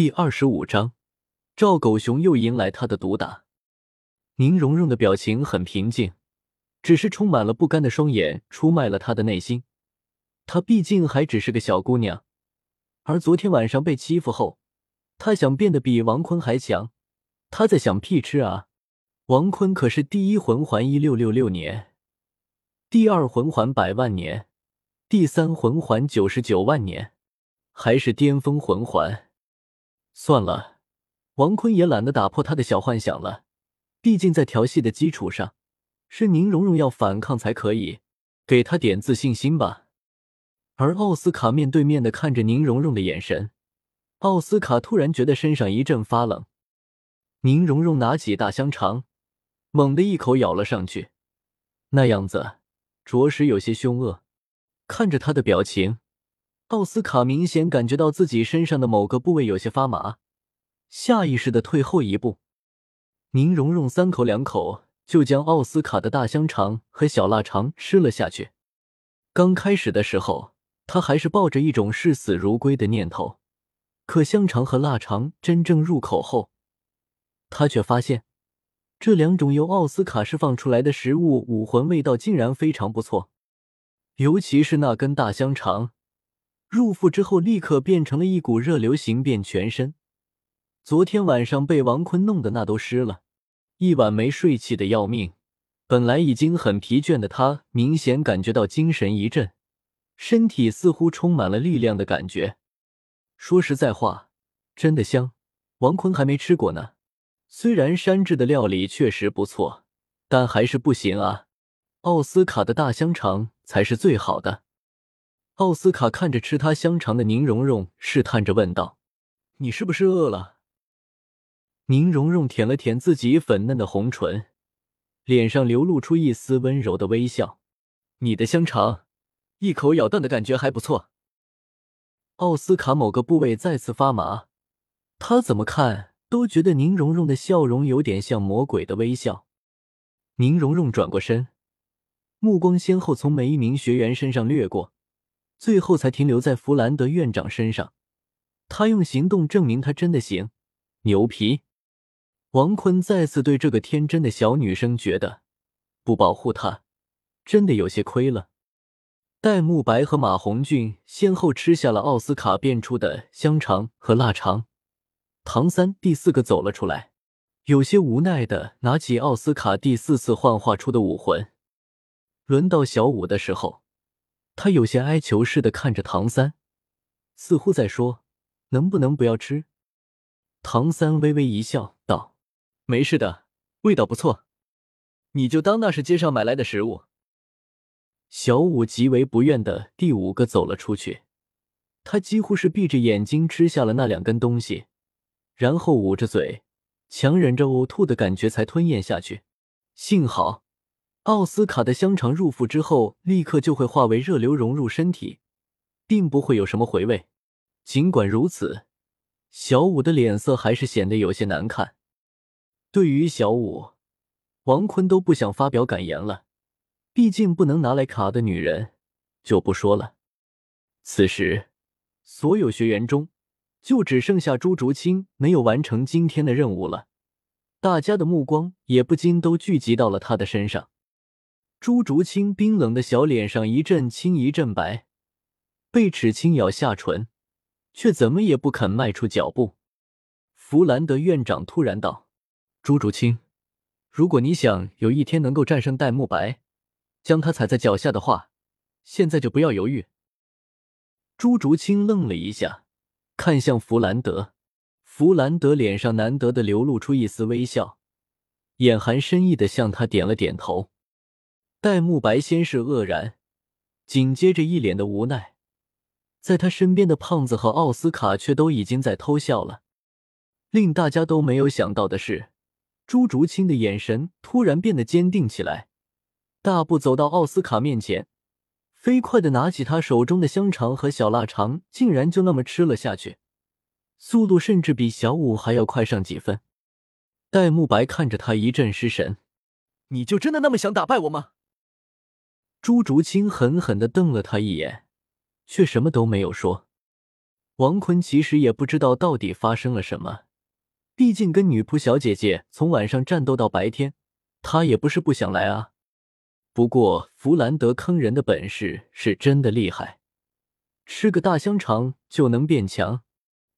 第二十五章，赵狗熊又迎来他的毒打。宁荣荣的表情很平静，只是充满了不甘的双眼出卖了他的内心。她毕竟还只是个小姑娘，而昨天晚上被欺负后，她想变得比王坤还强。她在想屁吃啊！王坤可是第一魂环一六六六年，第二魂环百万年，第三魂环九十九万年，还是巅峰魂环。算了，王坤也懒得打破他的小幻想了。毕竟在调戏的基础上，是宁荣荣要反抗才可以，给他点自信心吧。而奥斯卡面对面的看着宁荣荣的眼神，奥斯卡突然觉得身上一阵发冷。宁荣荣拿起大香肠，猛地一口咬了上去，那样子着实有些凶恶。看着他的表情。奥斯卡明显感觉到自己身上的某个部位有些发麻，下意识的退后一步。宁荣荣三口两口就将奥斯卡的大香肠和小腊肠吃了下去。刚开始的时候，他还是抱着一种视死如归的念头，可香肠和腊肠真正入口后，他却发现这两种由奥斯卡释放出来的食物武魂味道竟然非常不错，尤其是那根大香肠。入腹之后，立刻变成了一股热流，行遍全身。昨天晚上被王坤弄得那都湿了，一晚没睡，气的要命。本来已经很疲倦的他，明显感觉到精神一振，身体似乎充满了力量的感觉。说实在话，真的香。王坤还没吃过呢。虽然山治的料理确实不错，但还是不行啊。奥斯卡的大香肠才是最好的。奥斯卡看着吃他香肠的宁荣荣，试探着问道：“你是不是饿了？”宁荣荣舔了舔自己粉嫩的红唇，脸上流露出一丝温柔的微笑：“你的香肠，一口咬断的感觉还不错。”奥斯卡某个部位再次发麻，他怎么看都觉得宁荣荣的笑容有点像魔鬼的微笑。宁荣荣转过身，目光先后从每一名学员身上掠过。最后才停留在弗兰德院长身上，他用行动证明他真的行，牛皮！王坤再次对这个天真的小女生觉得，不保护她，真的有些亏了。戴沐白和马红俊先后吃下了奥斯卡变出的香肠和腊肠，唐三第四个走了出来，有些无奈的拿起奥斯卡第四次幻化出的武魂。轮到小五的时候。他有些哀求似的看着唐三，似乎在说：“能不能不要吃？”唐三微微一笑，道：“没事的，味道不错，你就当那是街上买来的食物。”小五极为不愿的第五个走了出去，他几乎是闭着眼睛吃下了那两根东西，然后捂着嘴，强忍着呕吐的感觉才吞咽下去。幸好。奥斯卡的香肠入腹之后，立刻就会化为热流融入身体，并不会有什么回味。尽管如此，小五的脸色还是显得有些难看。对于小五，王坤都不想发表感言了，毕竟不能拿来卡的女人就不说了。此时，所有学员中就只剩下朱竹清没有完成今天的任务了，大家的目光也不禁都聚集到了他的身上。朱竹清冰冷的小脸上一阵青一阵白，贝齿轻咬下唇，却怎么也不肯迈出脚步。弗兰德院长突然道：“朱竹清，如果你想有一天能够战胜戴沐白，将他踩在脚下的话，现在就不要犹豫。”朱竹清愣了一下，看向弗兰德。弗兰德脸上难得的流露出一丝微笑，眼含深意的向他点了点头。戴沐白先是愕然，紧接着一脸的无奈，在他身边的胖子和奥斯卡却都已经在偷笑了。令大家都没有想到的是，朱竹清的眼神突然变得坚定起来，大步走到奥斯卡面前，飞快的拿起他手中的香肠和小腊肠，竟然就那么吃了下去，速度甚至比小五还要快上几分。戴沐白看着他一阵失神：“你就真的那么想打败我吗？”朱竹清狠狠的瞪了他一眼，却什么都没有说。王坤其实也不知道到底发生了什么，毕竟跟女仆小姐姐从晚上战斗到白天，他也不是不想来啊。不过弗兰德坑人的本事是真的厉害，吃个大香肠就能变强。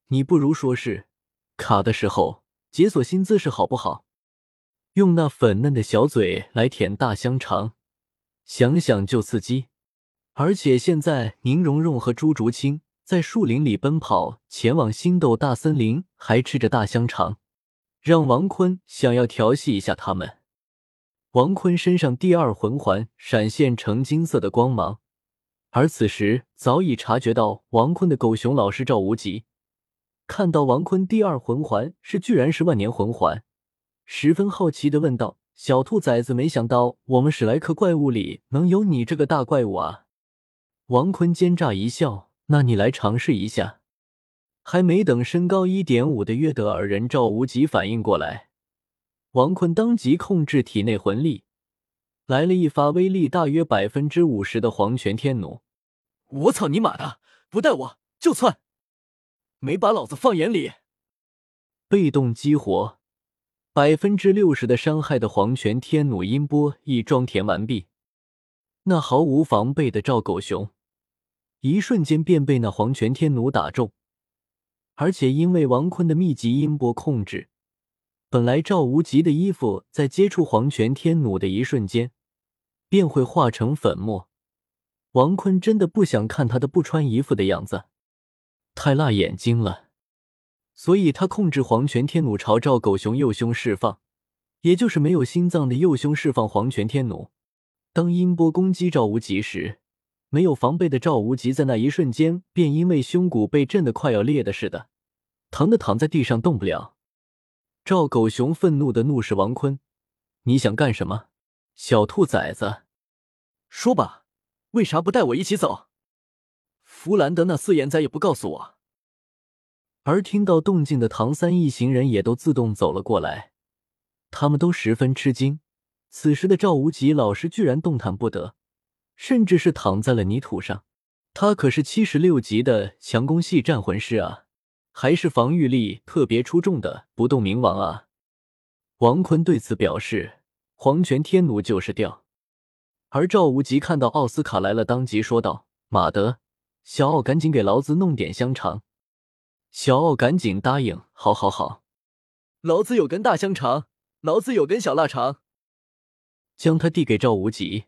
你不如说是卡的时候解锁新姿势好不好？用那粉嫩的小嘴来舔大香肠，想想就刺激。而且现在宁荣荣和朱竹清在树林里奔跑，前往星斗大森林，还吃着大香肠，让王坤想要调戏一下他们。王坤身上第二魂环闪现成金色的光芒，而此时早已察觉到王坤的狗熊老师赵无极，看到王坤第二魂环是居然是万年魂环，十分好奇的问道：“小兔崽子，没想到我们史莱克怪物里能有你这个大怪物啊！”王坤奸诈一笑：“那你来尝试一下。”还没等身高一点五的约德尔人赵无极反应过来。王坤当即控制体内魂力，来了一发威力大约百分之五十的黄泉天弩。我操你妈的！不带我就窜，没把老子放眼里。被动激活，百分之六十的伤害的黄泉天弩音波已装填完毕。那毫无防备的赵狗熊，一瞬间便被那黄泉天弩打中，而且因为王坤的密集音波控制。本来赵无极的衣服在接触黄泉天弩的一瞬间便会化成粉末。王坤真的不想看他的不穿衣服的样子，太辣眼睛了，所以他控制黄泉天弩朝赵狗熊右胸释放，也就是没有心脏的右胸释放黄泉天弩。当音波攻击赵无极时，没有防备的赵无极在那一瞬间便因为胸骨被震得快要裂的似的，疼的躺在地上动不了。赵狗熊愤怒的怒视王坤：“你想干什么，小兔崽子？说吧，为啥不带我一起走？弗兰德那四眼仔也不告诉我。”而听到动静的唐三一行人也都自动走了过来，他们都十分吃惊。此时的赵无极老师居然动弹不得，甚至是躺在了泥土上。他可是七十六级的强攻系战魂师啊！还是防御力特别出众的不动明王啊！王坤对此表示：“黄泉天弩就是掉。”而赵无极看到奥斯卡来了，当即说道：“马德，小奥赶紧给老子弄点香肠。”小奥赶紧答应：“好好好，老子有根大香肠，老子有根小腊肠。”将它递给赵无极，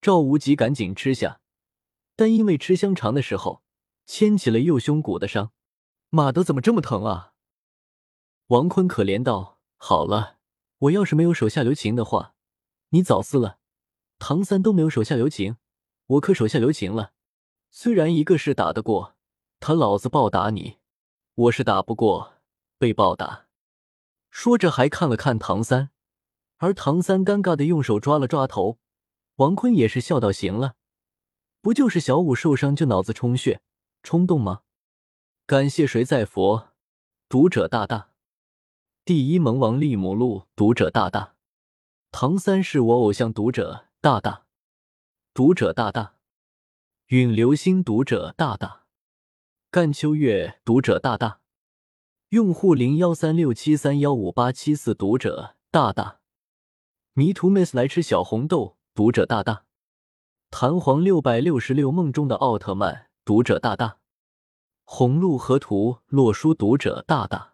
赵无极赶紧吃下，但因为吃香肠的时候牵起了右胸骨的伤。马德怎么这么疼啊？王坤可怜道：“好了，我要是没有手下留情的话，你早死了。唐三都没有手下留情，我可手下留情了。虽然一个是打得过他，老子暴打你；我是打不过，被暴打。”说着还看了看唐三，而唐三尴尬的用手抓了抓头。王坤也是笑道：“行了，不就是小五受伤就脑子充血，冲动吗？”感谢谁在佛？读者大大，第一萌王利姆路读者大大，唐三是我偶像读者大大，读者大大，陨流星读者大大，干秋月读者大大，用户零幺三六七三幺五八七四读者大大，迷途 miss 来吃小红豆读者大大，弹簧六百六十六梦中的奥特曼读者大大。红鹿河图洛书读者大大，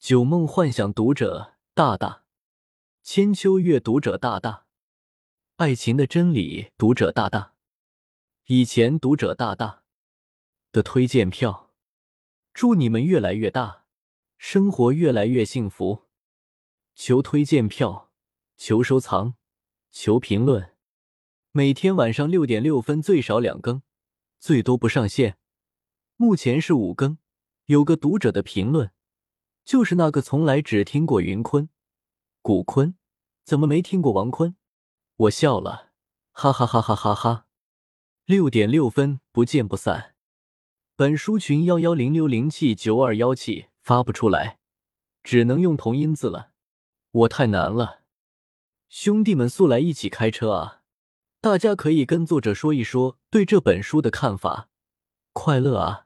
九梦幻想读者大大，千秋月读者大大，爱情的真理读者大大，以前读者大大的推荐票，祝你们越来越大，生活越来越幸福。求推荐票，求收藏，求评论。每天晚上六点六分最少两更，最多不上线。目前是五更，有个读者的评论，就是那个从来只听过云坤、古坤，怎么没听过王坤？我笑了，哈哈哈哈哈哈！六点六分，不见不散。本书群幺幺零六零七九二幺七发不出来，只能用同音字了。我太难了，兄弟们速来一起开车啊！大家可以跟作者说一说对这本书的看法，快乐啊！